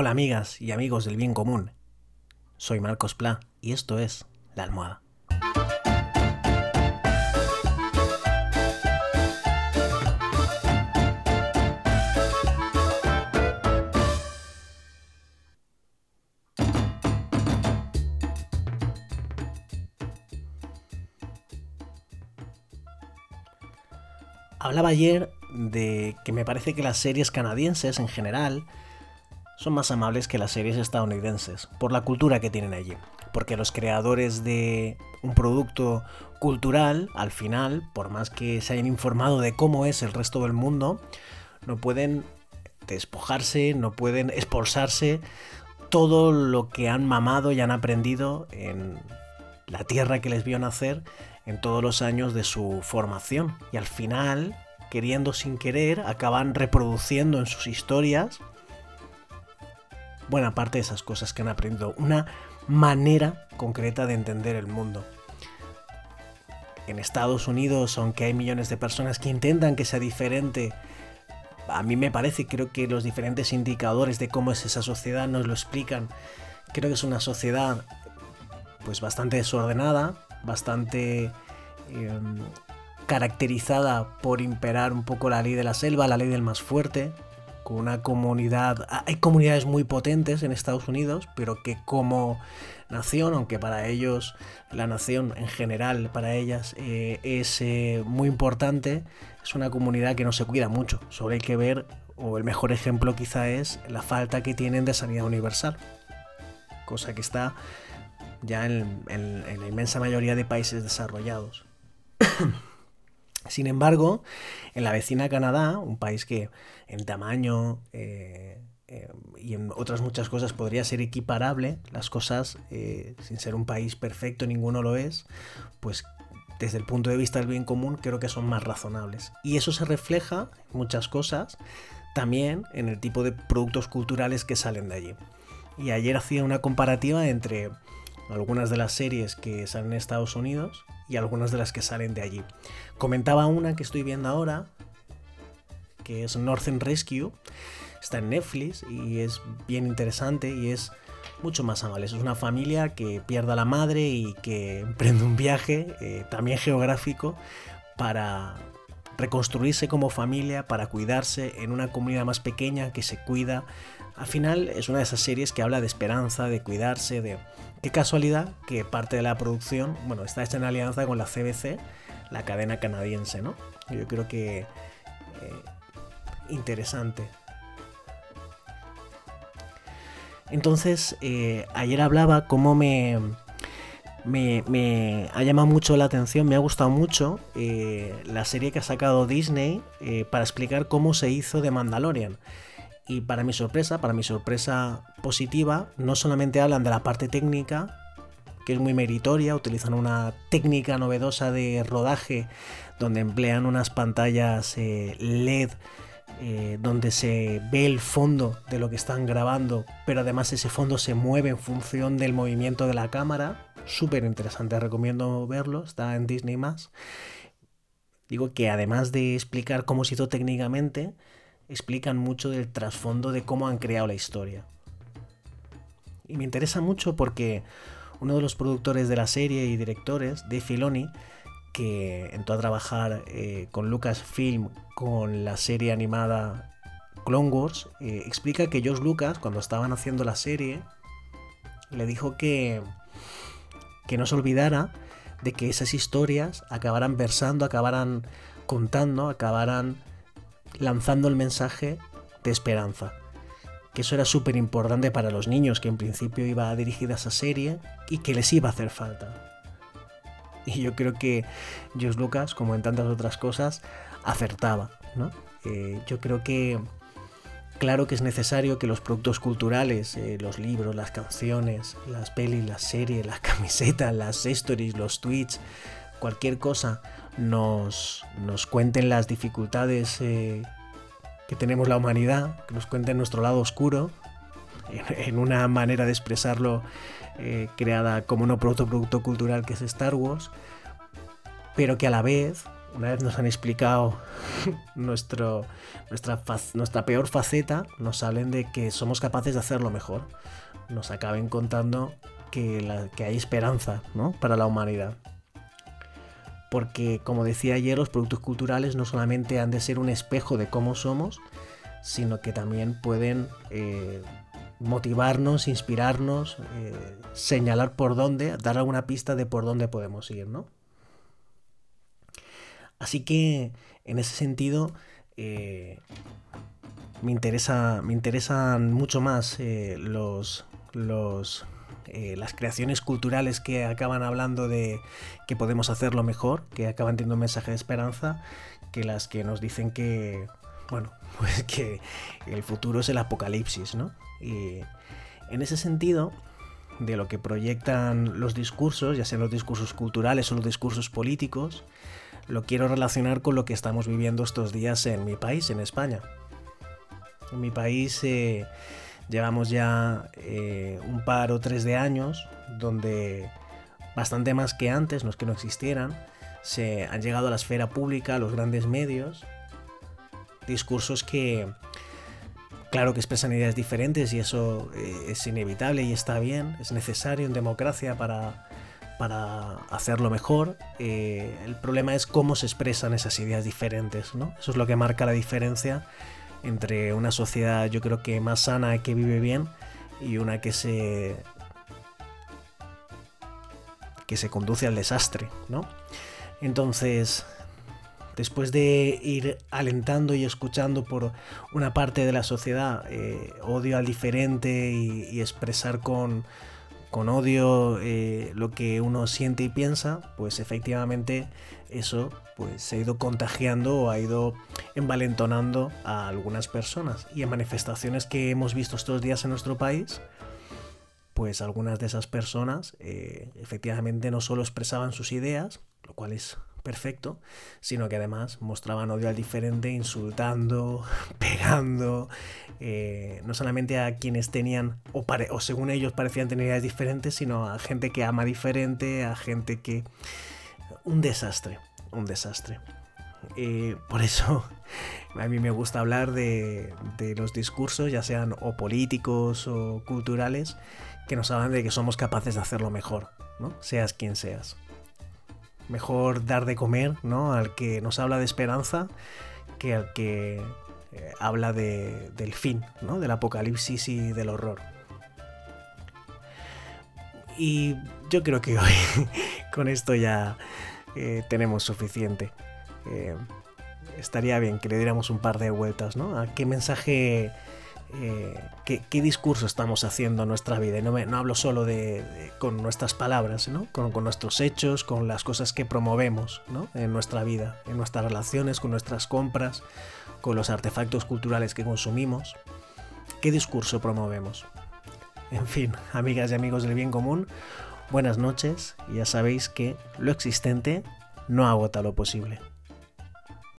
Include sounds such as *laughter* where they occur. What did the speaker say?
Hola amigas y amigos del bien común. Soy Marcos Pla y esto es La Almohada. Hablaba ayer de que me parece que las series canadienses en general son más amables que las series estadounidenses, por la cultura que tienen allí. Porque los creadores de un producto cultural, al final, por más que se hayan informado de cómo es el resto del mundo, no pueden despojarse, no pueden expulsarse todo lo que han mamado y han aprendido en la tierra que les vio nacer en todos los años de su formación. Y al final, queriendo sin querer, acaban reproduciendo en sus historias buena parte de esas cosas que han aprendido, una manera concreta de entender el mundo. En Estados Unidos, aunque hay millones de personas que intentan que sea diferente, a mí me parece, creo que los diferentes indicadores de cómo es esa sociedad nos lo explican. Creo que es una sociedad pues bastante desordenada, bastante em, caracterizada por imperar un poco la ley de la selva, la ley del más fuerte, con una comunidad... Ah, hay comunidades muy potentes en Estados Unidos, pero que como nación, aunque para ellos la nación en general, para ellas eh, es eh, muy importante, es una comunidad que no se cuida mucho. Solo hay que ver, o el mejor ejemplo quizá es la falta que tienen de sanidad universal, cosa que está ya en la inmensa mayoría de países desarrollados. *coughs* Sin embargo, en la vecina Canadá, un país que en tamaño eh, eh, y en otras muchas cosas podría ser equiparable, las cosas, eh, sin ser un país perfecto, ninguno lo es, pues desde el punto de vista del bien común creo que son más razonables. Y eso se refleja en muchas cosas, también en el tipo de productos culturales que salen de allí. Y ayer hacía una comparativa entre algunas de las series que salen en Estados Unidos y algunas de las que salen de allí. Comentaba una que estoy viendo ahora, que es Northern Rescue, está en Netflix y es bien interesante y es mucho más amable. Es una familia que pierde a la madre y que *laughs* emprende un viaje, eh, también geográfico, para reconstruirse como familia, para cuidarse en una comunidad más pequeña que se cuida. Al final es una de esas series que habla de esperanza, de cuidarse, de Qué casualidad que parte de la producción, bueno, está hecha en alianza con la CBC, la cadena canadiense, ¿no? Yo creo que eh, interesante. Entonces, eh, ayer hablaba cómo me, me, ha llamado mucho la atención, me ha gustado mucho eh, la serie que ha sacado Disney para explicar cómo se hizo de Mandalorian. Y para mi sorpresa, para mi sorpresa positiva, no solamente hablan de la parte técnica, que es muy meritoria, utilizan una técnica novedosa de rodaje donde emplean unas pantallas eh, LED eh, donde se ve el fondo de lo que están grabando, pero además ese fondo se mueve en función del movimiento de la cámara. Súper interesante, recomiendo verlo, está en Disney Digo que además de explicar cómo se hizo técnicamente, explican mucho del trasfondo de cómo han creado la historia. Y me interesa mucho porque uno de los productores de la serie y directores, Dave Filoni, que entró a trabajar eh, con Lucasfilm con la serie animada Clone Wars, eh, explica que George Lucas, cuando estaban haciendo la serie, le dijo que, que no se olvidara de que esas historias acabaran versando, acabaran contando, acabaran lanzando el mensaje de esperanza. Que eso era súper importante para los niños, que en principio iba dirigida esa serie y que les iba a hacer falta. Y yo creo que George Lucas, como en tantas otras cosas, acertaba. ¿no? Eh, yo creo que claro que es necesario que los productos culturales, eh, los libros, las canciones, las pelis, las series, las *laughs* camisetas, las stories, los tweets, cualquier cosa nos, nos cuenten las dificultades eh, que tenemos la humanidad, que nos cuenten nuestro lado oscuro, en, una manera de expresarlo eh, creada como no producto, cultural que es Star Wars, pero que a la vez una vez nos han explicado *laughs* nuestro, nuestra, nuestra peor faceta, nos hablen de que somos capaces de hacerlo mejor. Nos acaben contando que, que hay esperanza ¿no? para la humanidad. Porque, como decía ayer, los productos culturales no solamente han de ser un espejo de cómo somos, sino que también pueden eh, motivarnos, inspirarnos, eh, señalar por dónde, dar alguna pista de por dónde podemos ir, ¿no? Así que, en ese sentido, eh, me, me interesan mucho más los, los eh, las creaciones culturales que acaban hablando de que podemos hacerlo mejor, que acaban teniendo un mensaje de esperanza, que las que nos dicen que, bueno, *laughs* pues que el futuro es el apocalipsis, ¿no? Y en ese sentido, de lo que proyectan los discursos, ya sean los discursos culturales o los discursos políticos, lo quiero relacionar con lo que estamos viviendo estos días en mi país, en España. En mi país eh, Llevamos ya eh, un par o tres de años donde bastante más que antes, no es que no existieran, se han llegado a la esfera pública, a los grandes medios, discursos que, claro que expresan ideas diferentes y eso eh, es inevitable y está bien, es necesario en democracia para, para hacerlo mejor. Eh, el problema es cómo se expresan esas ideas diferentes, ¿no? Eso es lo que marca la diferencia entre una sociedad yo creo que más sana que vive bien y una que se que se conduce al desastre, ¿no? Entonces, después de ir alentando y escuchando por una parte de la sociedad eh, odio al diferente y, expresar con, con odio eh, lo que uno siente y piensa, pues efectivamente eso pues se ha ido contagiando o ha ido envalentonando a algunas personas. Y en manifestaciones que hemos visto estos días en nuestro país, pues algunas de esas personas eh, efectivamente no solo expresaban sus ideas, lo cual es perfecto, sino que además mostraban odio al diferente, insultando, *laughs* pegando, eh, no solamente a quienes tenían, o, según ellos parecían tener ideas diferentes, sino a gente que ama diferente, a gente que un desastre, un desastre. Y por eso *laughs* a mí me gusta hablar de, los discursos, ya sean o políticos o culturales, que nos hablan de que somos capaces de hacerlo mejor, ¿no? Seas quien seas. Mejor dar de comer, ¿no? Al que nos habla de esperanza que al que eh, habla del fin, ¿no? Del apocalipsis y del horror. Y yo creo que hoy *laughs* con esto ya eh, tenemos suficiente. Eh, estaría bien que le diéramos un par de vueltas, ¿no? ¿A qué mensaje, eh, qué, discurso estamos haciendo en nuestra vida? Y no, no hablo solo de, con nuestras palabras. Con, nuestros hechos, con las cosas que promovemos. En nuestra vida, en nuestras relaciones, con nuestras compras, con los artefactos culturales que consumimos. ¿Qué discurso promovemos? En fin, *laughs* amigas y amigos del bien común, buenas noches ya sabéis que lo existente no agota lo posible.